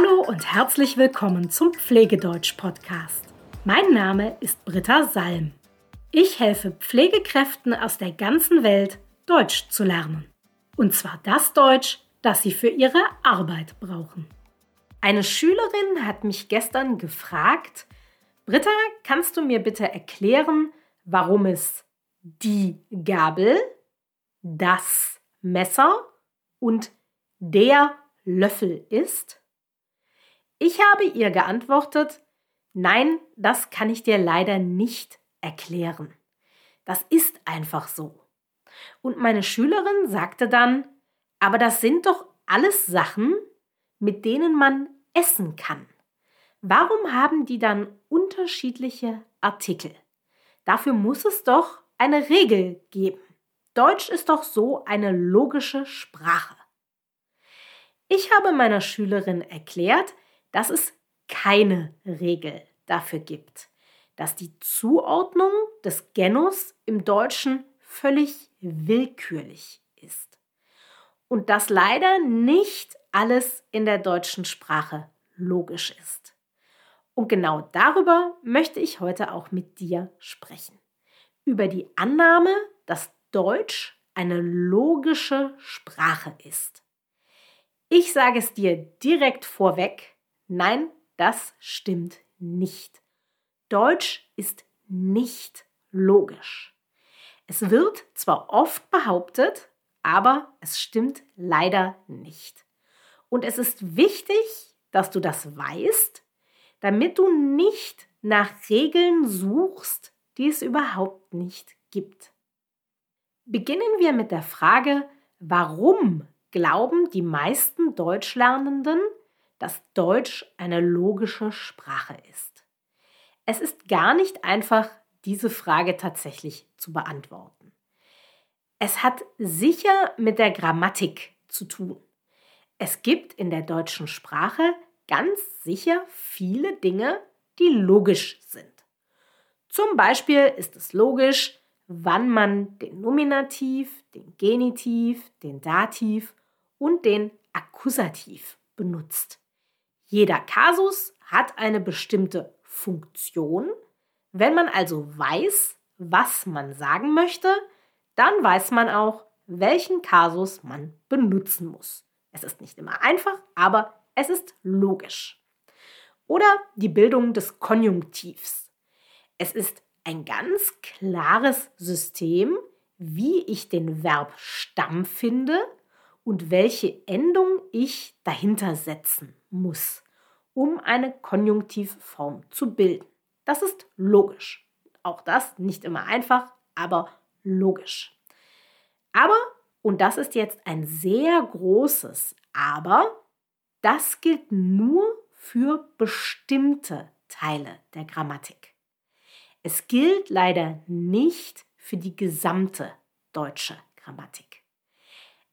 Hallo und herzlich willkommen zum Pflegedeutsch-Podcast. Mein Name ist Britta Salm. Ich helfe Pflegekräften aus der ganzen Welt, Deutsch zu lernen. Und zwar das Deutsch, das sie für ihre Arbeit brauchen. Eine Schülerin hat mich gestern gefragt, Britta, kannst du mir bitte erklären, warum es die Gabel, das Messer und der Löffel ist? Ich habe ihr geantwortet, nein, das kann ich dir leider nicht erklären. Das ist einfach so. Und meine Schülerin sagte dann, aber das sind doch alles Sachen, mit denen man essen kann. Warum haben die dann unterschiedliche Artikel? Dafür muss es doch eine Regel geben. Deutsch ist doch so eine logische Sprache. Ich habe meiner Schülerin erklärt, dass es keine Regel dafür gibt, dass die Zuordnung des Genus im Deutschen völlig willkürlich ist und dass leider nicht alles in der deutschen Sprache logisch ist. Und genau darüber möchte ich heute auch mit dir sprechen. Über die Annahme, dass Deutsch eine logische Sprache ist. Ich sage es dir direkt vorweg, nein, das stimmt nicht. Deutsch ist nicht logisch. Es wird zwar oft behauptet, aber es stimmt leider nicht. Und es ist wichtig, dass du das weißt, damit du nicht nach Regeln suchst, die es überhaupt nicht gibt. Beginnen wir mit der Frage, warum glauben die meisten Deutschlernenden, dass Deutsch eine logische Sprache ist? Es ist gar nicht einfach, diese Frage tatsächlich zu beantworten. Es hat sicher mit der Grammatik zu tun. Es gibt in der deutschen Sprache ganz sicher viele Dinge, die logisch sind. Zum Beispiel ist es logisch, wann man den Nominativ, den Genitiv, den Dativ und den Akkusativ benutzt. Jeder Kasus hat eine bestimmte Funktion. Wenn man also weiß, was man sagen möchte, dann weiß man auch, welchen Kasus man benutzen muss. Es ist nicht immer einfach, aber es ist logisch. Oder die Bildung des Konjunktivs. Es ist ein ganz klares System, wie ich den Verbstamm finde und welche Endung ich dahinter setzen muss, um eine Konjunktivform zu bilden. Das ist logisch. Auch das nicht immer einfach, aber logisch. Aber, und das ist jetzt ein sehr großes Aber, das gilt nur für bestimmte Teile der Grammatik. Es gilt leider nicht für die gesamte deutsche Grammatik.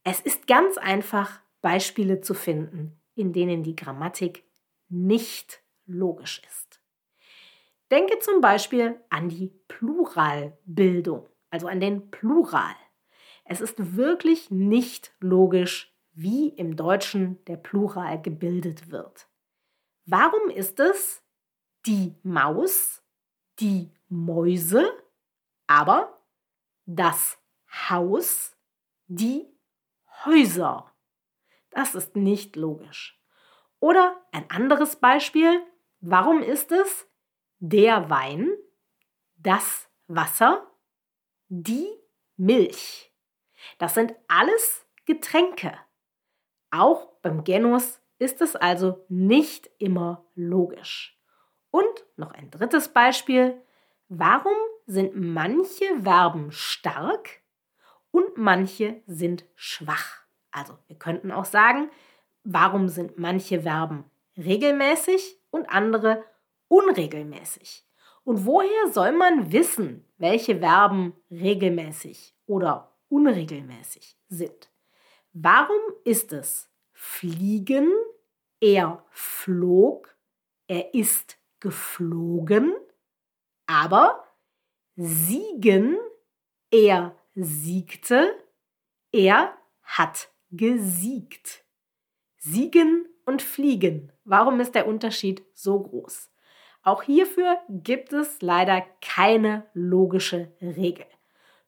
Es ist ganz einfach, Beispiele zu finden, in denen die Grammatik nicht logisch ist. Denke zum Beispiel an die Pluralbildung, also an den Plural. Es ist wirklich nicht logisch, wie im Deutschen der Plural gebildet wird. Warum ist es die Maus, die Mäuse, aber das Haus, die Häuser? Das ist nicht logisch. Oder ein anderes Beispiel, warum ist es der Wein, das Wasser, die Milch? Das sind alles Getränke. Auch beim Genus ist es also nicht immer logisch. Und noch ein drittes Beispiel. Warum sind manche Verben stark und manche sind schwach? Also wir könnten auch sagen, warum sind manche Verben regelmäßig und andere unregelmäßig? Und woher soll man wissen, welche Verben regelmäßig oder unregelmäßig sind? Warum ist es fliegen? Er flog, er ist geflogen, aber siegen, er siegte, er hat gesiegt. Siegen und Fliegen. Warum ist der Unterschied so groß? Auch hierfür gibt es leider keine logische Regel.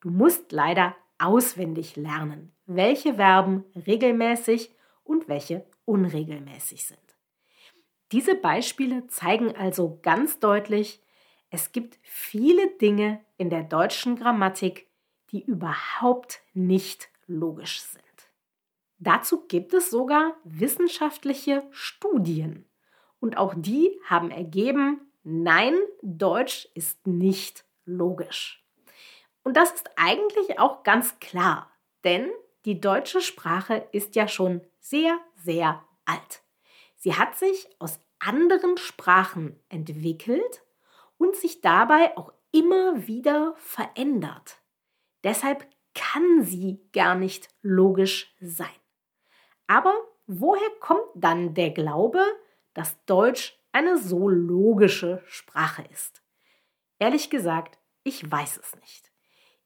Du musst leider auswendig lernen, welche Verben regelmäßig und welche unregelmäßig sind. Diese Beispiele zeigen also ganz deutlich, es gibt viele Dinge in der deutschen Grammatik, die überhaupt nicht logisch sind. Dazu gibt es sogar wissenschaftliche Studien. Und auch die haben ergeben, nein, Deutsch ist nicht logisch. Und das ist eigentlich auch ganz klar, denn die deutsche Sprache ist ja schon sehr, sehr alt. Sie hat sich aus anderen Sprachen entwickelt und sich dabei auch immer wieder verändert. Deshalb kann sie gar nicht logisch sein. Aber woher kommt dann der Glaube, dass Deutsch eine so logische Sprache ist? Ehrlich gesagt, ich weiß es nicht.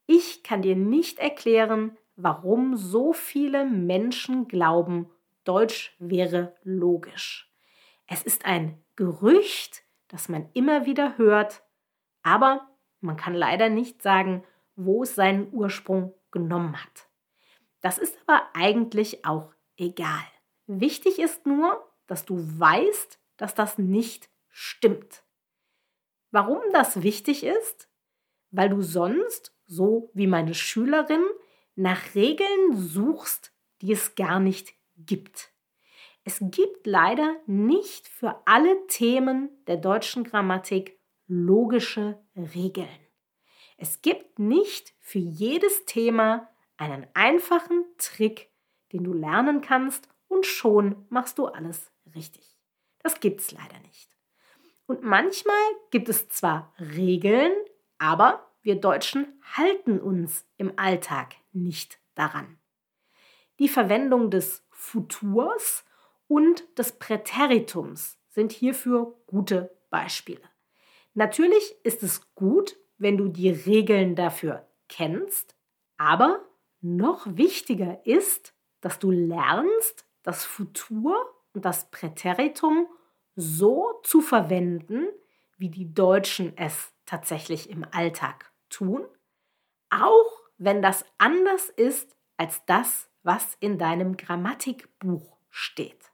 Ich kann dir nicht erklären, warum so viele Menschen glauben, Deutsch wäre logisch. Es ist ein Gerücht, das man immer wieder hört, aber man kann leider nicht sagen, wo es seinen Ursprung genommen hat. Das ist aber eigentlich auch egal. Wichtig ist nur, dass du weißt, dass das nicht stimmt. Warum das wichtig ist? Weil du sonst, so wie meine Schülerin, nach Regeln suchst, die es gar nicht gibt. Es gibt leider nicht für alle Themen der deutschen Grammatik logische Regeln. Es gibt nicht für jedes Thema einen einfachen Trick, den du lernen kannst und schon machst du alles richtig. Das gibt es leider nicht. Und manchmal gibt es zwar Regeln, aber wir Deutschen halten uns im Alltag nicht daran. Die Verwendung des Futurs und des Präteritums sind hierfür gute Beispiele. Natürlich ist es gut, wenn du die Regeln dafür kennst, aber noch wichtiger ist, dass du lernst, das Futur und das Präteritum so zu verwenden, wie die Deutschen es tatsächlich im Alltag tun, auch wenn das anders ist als das, was in deinem Grammatikbuch steht.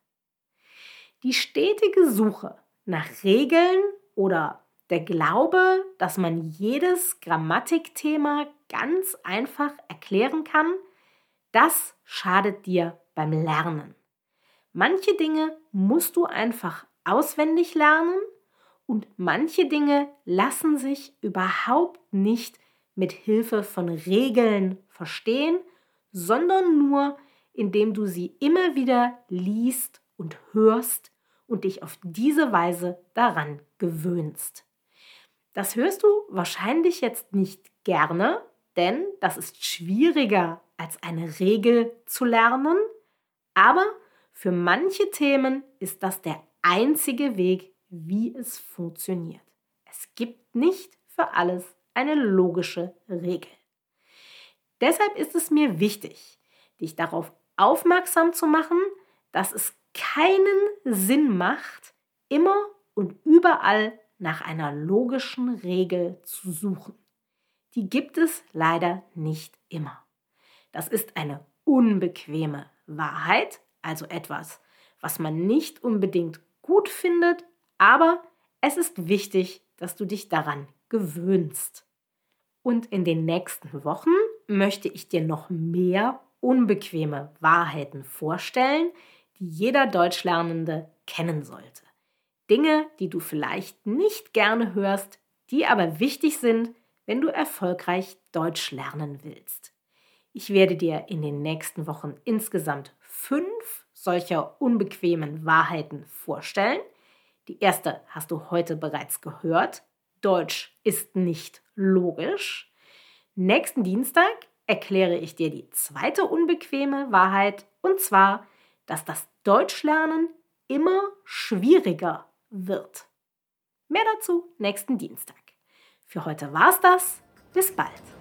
Die stetige Suche nach Regeln oder der Glaube, dass man jedes Grammatikthema ganz einfach erklären kann, das schadet dir beim Lernen. Manche Dinge musst du einfach auswendig lernen und manche Dinge lassen sich überhaupt nicht mit Hilfe von Regeln verstehen, sondern nur indem du sie immer wieder liest und hörst und dich auf diese Weise daran gewöhnst. Das hörst du wahrscheinlich jetzt nicht gerne, denn das ist schwieriger als eine Regel zu lernen, aber für manche Themen ist das der einzige Weg, wie es funktioniert. Es gibt nicht für alles eine logische Regel. Deshalb ist es mir wichtig, dich darauf aufmerksam zu machen, dass es keinen Sinn macht, immer und überall nach einer logischen Regel zu suchen. Die gibt es leider nicht immer. Das ist eine unbequeme Wahrheit, also etwas, was man nicht unbedingt gut findet, aber es ist wichtig, dass du dich daran gewöhnst. Und in den nächsten Wochen möchte ich dir noch mehr unbequeme Wahrheiten vorstellen, die jeder Deutschlernende kennen sollte. Dinge, die du vielleicht nicht gerne hörst, die aber wichtig sind, wenn du erfolgreich Deutsch lernen willst. Ich werde dir in den nächsten Wochen insgesamt fünf solcher unbequemen Wahrheiten vorstellen. Die erste hast du heute bereits gehört. Deutsch ist nicht logisch. Nächsten Dienstag erkläre ich dir die zweite unbequeme Wahrheit und zwar, dass das Deutschlernen immer schwieriger wird. Mehr dazu nächsten Dienstag. Für heute war's das. Bis bald.